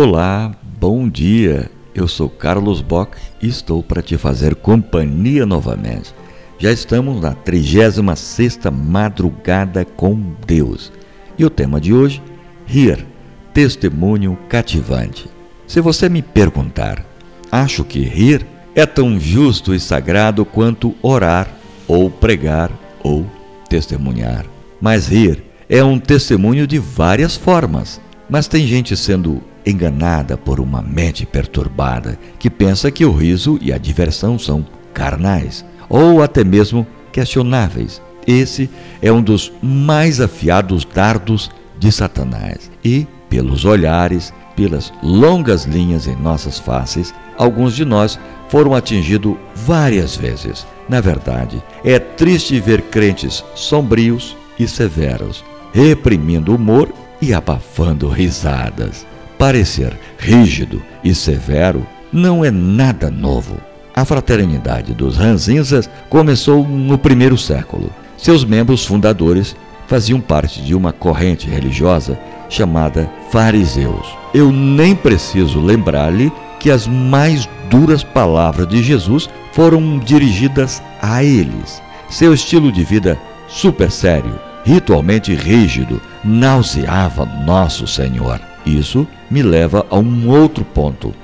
Olá, bom dia. Eu sou Carlos Bock e estou para te fazer companhia novamente. Já estamos na 36ª madrugada com Deus. E o tema de hoje, rir, testemunho cativante. Se você me perguntar, acho que rir é tão justo e sagrado quanto orar ou pregar ou testemunhar. Mas rir é um testemunho de várias formas. Mas tem gente sendo enganada por uma mente perturbada que pensa que o riso e a diversão são carnais ou até mesmo questionáveis. Esse é um dos mais afiados dardos de Satanás. E, pelos olhares, pelas longas linhas em nossas faces, alguns de nós foram atingidos várias vezes. Na verdade, é triste ver crentes sombrios e severos, reprimindo o humor e abafando risadas. Parecer rígido e severo não é nada novo. A fraternidade dos ranzinzas começou no primeiro século. Seus membros fundadores faziam parte de uma corrente religiosa chamada fariseus. Eu nem preciso lembrar-lhe que as mais duras palavras de Jesus foram dirigidas a eles. Seu estilo de vida super sério, ritualmente rígido, nauseava nosso Senhor. Isso me leva a um outro ponto: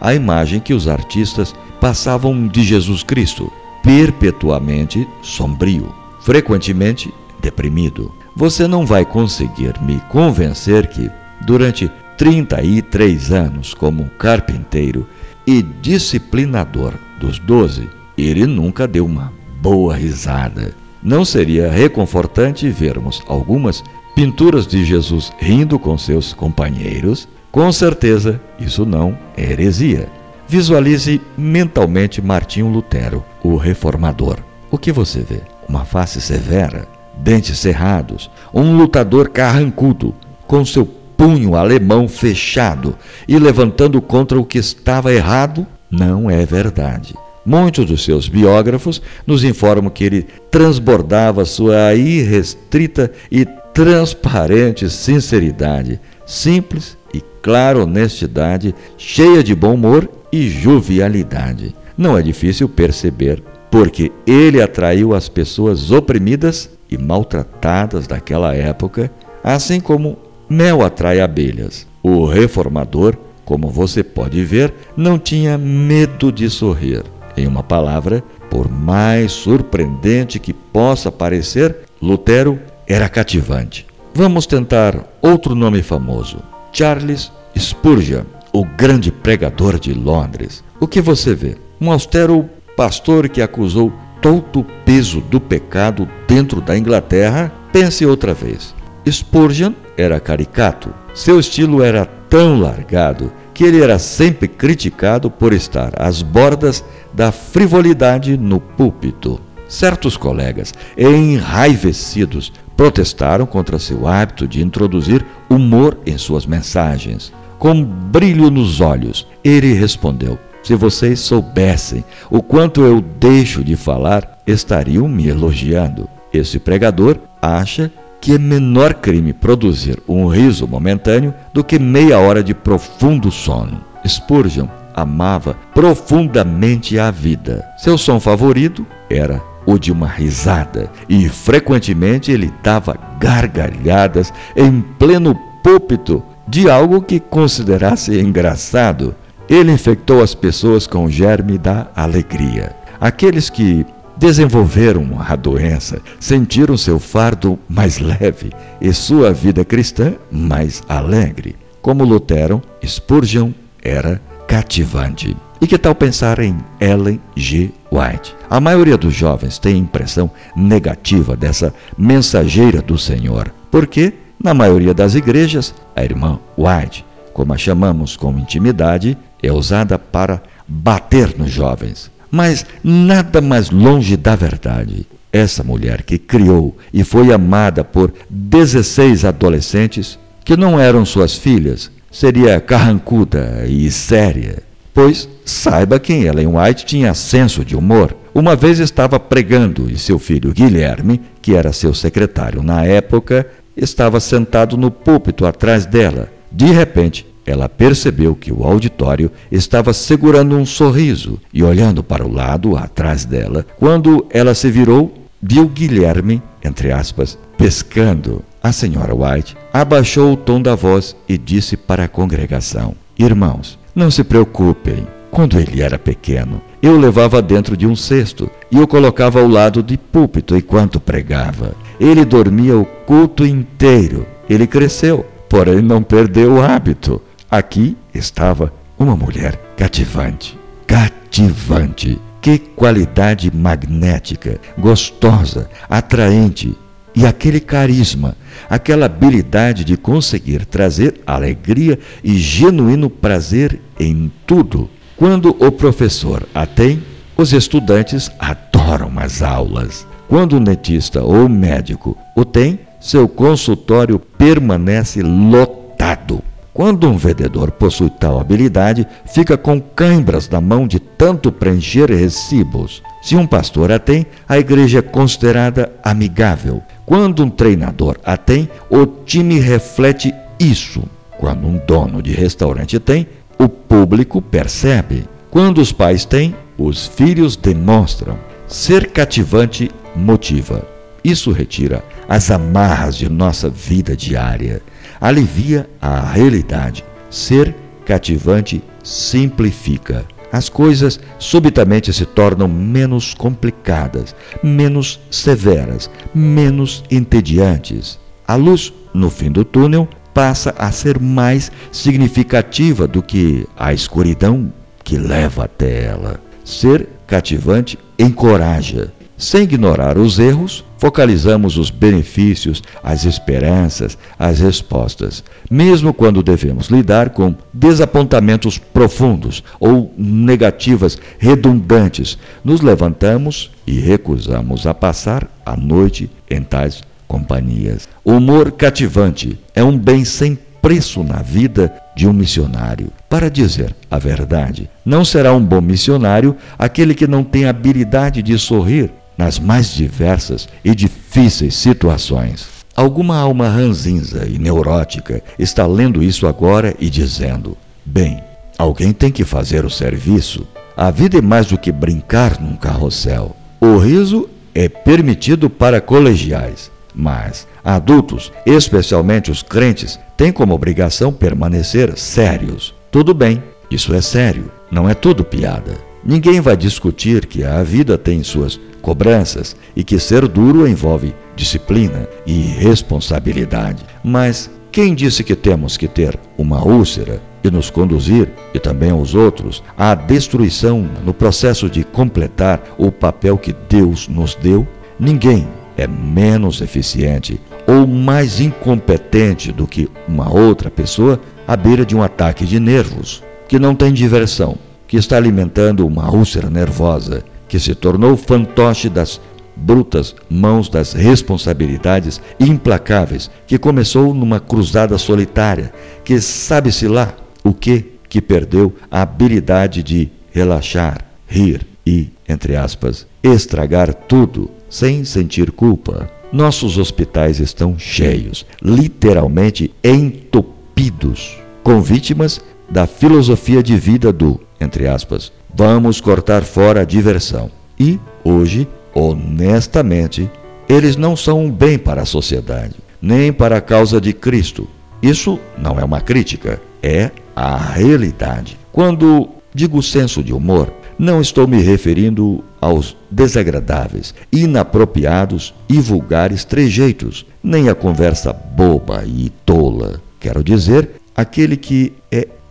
a imagem que os artistas passavam de Jesus Cristo, perpetuamente sombrio, frequentemente deprimido. Você não vai conseguir me convencer que, durante 33 anos como carpinteiro e disciplinador dos doze, ele nunca deu uma boa risada. Não seria reconfortante vermos algumas pinturas de Jesus rindo com seus companheiros, com certeza isso não é heresia. Visualize mentalmente Martinho Lutero, o reformador. O que você vê? Uma face severa, dentes cerrados, um lutador carrancudo, com seu punho alemão fechado e levantando contra o que estava errado? Não é verdade. Muitos dos seus biógrafos nos informam que ele transbordava sua irrestrita e transparente sinceridade, simples e clara honestidade, cheia de bom humor e jovialidade. Não é difícil perceber, porque ele atraiu as pessoas oprimidas e maltratadas daquela época, assim como mel atrai abelhas. O reformador, como você pode ver, não tinha medo de sorrir. Em uma palavra, por mais surpreendente que possa parecer, Lutero era cativante. Vamos tentar outro nome famoso: Charles Spurgeon, o grande pregador de Londres. O que você vê? Um austero pastor que acusou todo o peso do pecado dentro da Inglaterra? Pense outra vez. Spurgeon era caricato. Seu estilo era tão largado que ele era sempre criticado por estar às bordas da frivolidade no púlpito. Certos colegas, enraivecidos, protestaram contra seu hábito de introduzir humor em suas mensagens. Com brilho nos olhos, ele respondeu: Se vocês soubessem o quanto eu deixo de falar, estariam me elogiando. Esse pregador acha que é menor crime produzir um riso momentâneo do que meia hora de profundo sono. Spurgeon amava profundamente a vida. Seu som favorito era o de uma risada, e frequentemente ele dava gargalhadas em pleno púlpito de algo que considerasse engraçado. Ele infectou as pessoas com o germe da alegria. Aqueles que desenvolveram a doença sentiram seu fardo mais leve e sua vida cristã mais alegre. Como Lutero, Spurgeon era cativante. E que tal pensar em Ellen G. White? A maioria dos jovens tem impressão negativa dessa mensageira do Senhor, porque, na maioria das igrejas, a irmã White, como a chamamos com intimidade, é usada para bater nos jovens. Mas nada mais longe da verdade. Essa mulher que criou e foi amada por 16 adolescentes que não eram suas filhas, seria carrancuda e séria. Pois saiba que Ellen White tinha senso de humor. Uma vez estava pregando e seu filho Guilherme, que era seu secretário na época, estava sentado no púlpito atrás dela. De repente, ela percebeu que o auditório estava segurando um sorriso e olhando para o lado atrás dela. Quando ela se virou, viu Guilherme, entre aspas, pescando. A senhora White abaixou o tom da voz e disse para a congregação: Irmãos, não se preocupem. Quando ele era pequeno, eu levava dentro de um cesto e o colocava ao lado de púlpito enquanto pregava. Ele dormia o culto inteiro. Ele cresceu, porém não perdeu o hábito. Aqui estava uma mulher cativante. Cativante. Que qualidade magnética, gostosa, atraente. E aquele carisma, aquela habilidade de conseguir trazer alegria e genuíno prazer em tudo. Quando o professor a tem, os estudantes adoram as aulas. Quando o netista ou médico o tem, seu consultório permanece lotado. Quando um vendedor possui tal habilidade, fica com cãibras na mão de tanto preencher recibos. Se um pastor a tem, a igreja é considerada amigável. Quando um treinador a tem, o time reflete isso. Quando um dono de restaurante tem, o público percebe. Quando os pais têm, os filhos demonstram. Ser cativante motiva. Isso retira as amarras de nossa vida diária alivia a realidade. Ser cativante simplifica. As coisas subitamente se tornam menos complicadas, menos severas, menos entediantes. A luz no fim do túnel passa a ser mais significativa do que a escuridão que leva até ela. Ser cativante encoraja, sem ignorar os erros, focalizamos os benefícios, as esperanças, as respostas, mesmo quando devemos lidar com desapontamentos profundos ou negativas redundantes. Nos levantamos e recusamos a passar a noite em tais companhias. O humor cativante é um bem sem preço na vida de um missionário. Para dizer a verdade, não será um bom missionário aquele que não tem habilidade de sorrir nas mais diversas e difíceis situações. Alguma alma ranzinza e neurótica está lendo isso agora e dizendo: Bem, alguém tem que fazer o serviço. A vida é mais do que brincar num carrossel. O riso é permitido para colegiais, mas adultos, especialmente os crentes, têm como obrigação permanecer sérios. Tudo bem, isso é sério, não é tudo piada. Ninguém vai discutir que a vida tem suas cobranças e que ser duro envolve disciplina e responsabilidade. Mas quem disse que temos que ter uma úlcera e nos conduzir, e também aos outros, à destruição no processo de completar o papel que Deus nos deu? Ninguém é menos eficiente ou mais incompetente do que uma outra pessoa à beira de um ataque de nervos, que não tem diversão que está alimentando uma úlcera nervosa que se tornou fantoche das brutas mãos das responsabilidades implacáveis, que começou numa cruzada solitária, que sabe-se lá o que que perdeu a habilidade de relaxar, rir e, entre aspas, estragar tudo sem sentir culpa. Nossos hospitais estão cheios, literalmente entupidos, com vítimas da filosofia de vida do entre aspas, vamos cortar fora a diversão. E, hoje, honestamente, eles não são um bem para a sociedade, nem para a causa de Cristo. Isso não é uma crítica, é a realidade. Quando digo senso de humor, não estou me referindo aos desagradáveis, inapropriados e vulgares trejeitos, nem à conversa boba e tola. Quero dizer, aquele que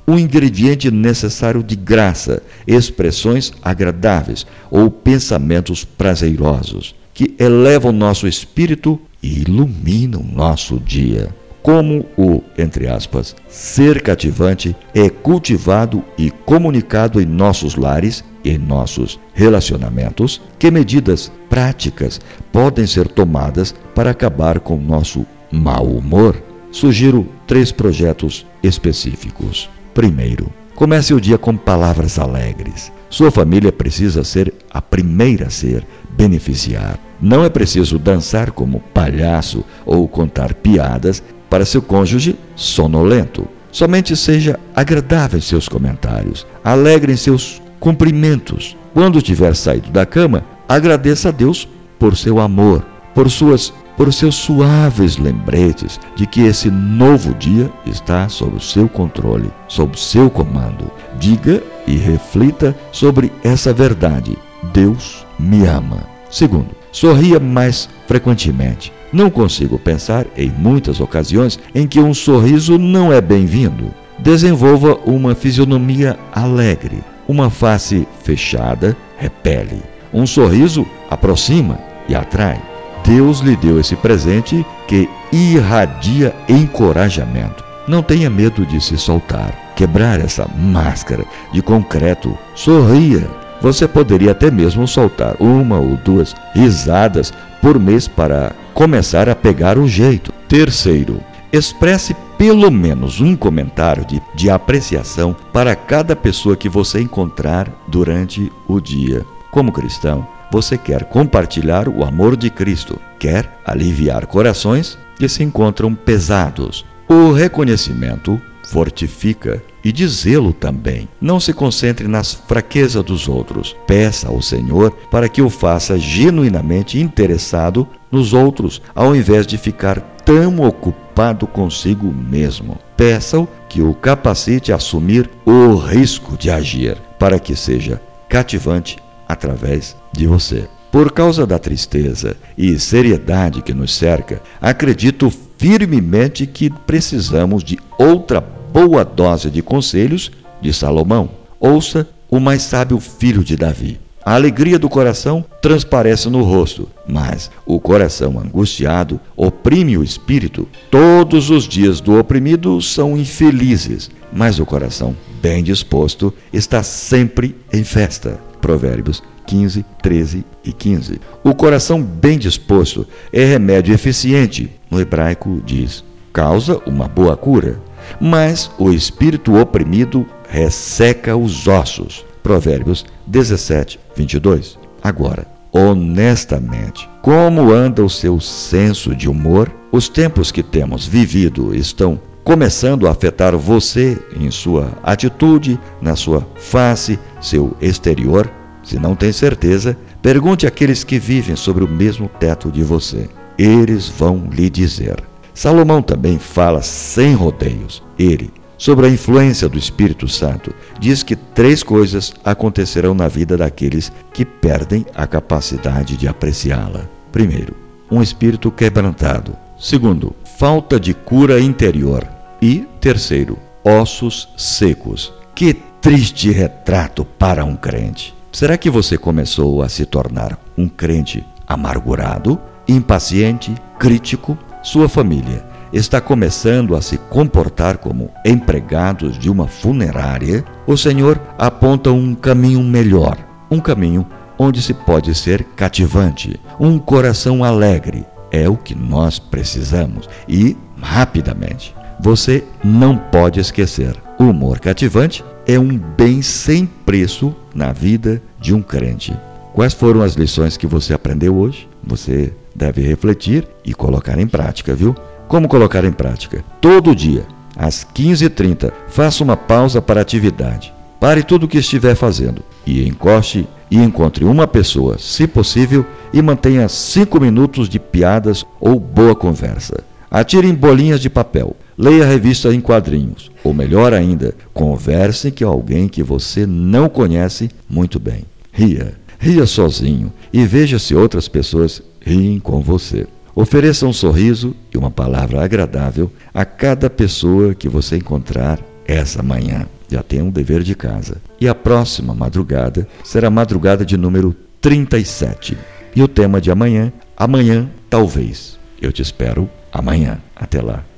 um ingrediente necessário de graça, expressões agradáveis ou pensamentos prazerosos, que elevam nosso espírito e iluminam nosso dia. Como o, entre aspas, ser cativante é cultivado e comunicado em nossos lares e em nossos relacionamentos, que medidas práticas podem ser tomadas para acabar com nosso mau humor? Sugiro três projetos específicos. Primeiro, comece o dia com palavras alegres. Sua família precisa ser a primeira a ser beneficiar. Não é preciso dançar como palhaço ou contar piadas para seu cônjuge sonolento. Somente seja agradável em seus comentários, alegre em seus cumprimentos. Quando tiver saído da cama, agradeça a Deus por seu amor, por suas por seus suaves lembretes de que esse novo dia está sob o seu controle, sob o seu comando. Diga e reflita sobre essa verdade. Deus me ama. Segundo, sorria mais frequentemente. Não consigo pensar em muitas ocasiões em que um sorriso não é bem-vindo. Desenvolva uma fisionomia alegre. Uma face fechada repele. Um sorriso aproxima e atrai. Deus lhe deu esse presente que irradia encorajamento. Não tenha medo de se soltar, quebrar essa máscara de concreto. Sorria. Você poderia até mesmo soltar uma ou duas risadas por mês para começar a pegar o jeito. Terceiro, expresse pelo menos um comentário de, de apreciação para cada pessoa que você encontrar durante o dia. Como cristão, você quer compartilhar o amor de Cristo, quer aliviar corações que se encontram pesados. O reconhecimento fortifica e dizê-lo também. Não se concentre nas fraquezas dos outros. Peça ao Senhor para que o faça genuinamente interessado nos outros, ao invés de ficar tão ocupado consigo mesmo. Peça-o que o capacite a assumir o risco de agir, para que seja cativante através de você. Por causa da tristeza e seriedade que nos cerca, acredito firmemente que precisamos de outra boa dose de conselhos de Salomão. Ouça o mais sábio filho de Davi. A alegria do coração transparece no rosto, mas o coração angustiado oprime o espírito. Todos os dias do oprimido são infelizes, mas o coração bem disposto está sempre em festa. Provérbios 15, 13 e 15. O coração bem disposto é remédio eficiente. No hebraico diz: causa uma boa cura. Mas o espírito oprimido resseca os ossos. Provérbios 17, 22. Agora, honestamente, como anda o seu senso de humor? Os tempos que temos vivido estão começando a afetar você em sua atitude, na sua face, seu exterior? Se não tem certeza, pergunte àqueles que vivem sobre o mesmo teto de você. Eles vão lhe dizer. Salomão também fala sem rodeios. Ele, sobre a influência do Espírito Santo, diz que três coisas acontecerão na vida daqueles que perdem a capacidade de apreciá-la. Primeiro, um espírito quebrantado. Segundo, falta de cura interior. E terceiro, ossos secos. Que triste retrato para um crente. Será que você começou a se tornar um crente amargurado, impaciente, crítico? Sua família está começando a se comportar como empregados de uma funerária? O Senhor aponta um caminho melhor, um caminho onde se pode ser cativante, um coração alegre. É o que nós precisamos e rapidamente. Você não pode esquecer: humor cativante é um bem sem preço na vida de um crente. Quais foram as lições que você aprendeu hoje? Você deve refletir e colocar em prática, viu? Como colocar em prática? Todo dia, às 15h30, faça uma pausa para atividade. Pare tudo o que estiver fazendo e encoste e encontre uma pessoa, se possível, e mantenha cinco minutos de piadas ou boa conversa. Atire em bolinhas de papel. Leia a revista em quadrinhos. Ou melhor ainda, converse com alguém que você não conhece muito bem. Ria. Ria sozinho e veja se outras pessoas riem com você. Ofereça um sorriso e uma palavra agradável a cada pessoa que você encontrar essa manhã. Já tem um dever de casa. E a próxima madrugada será a madrugada de número 37. E o tema de amanhã, amanhã talvez. Eu te espero amanhã. Até lá.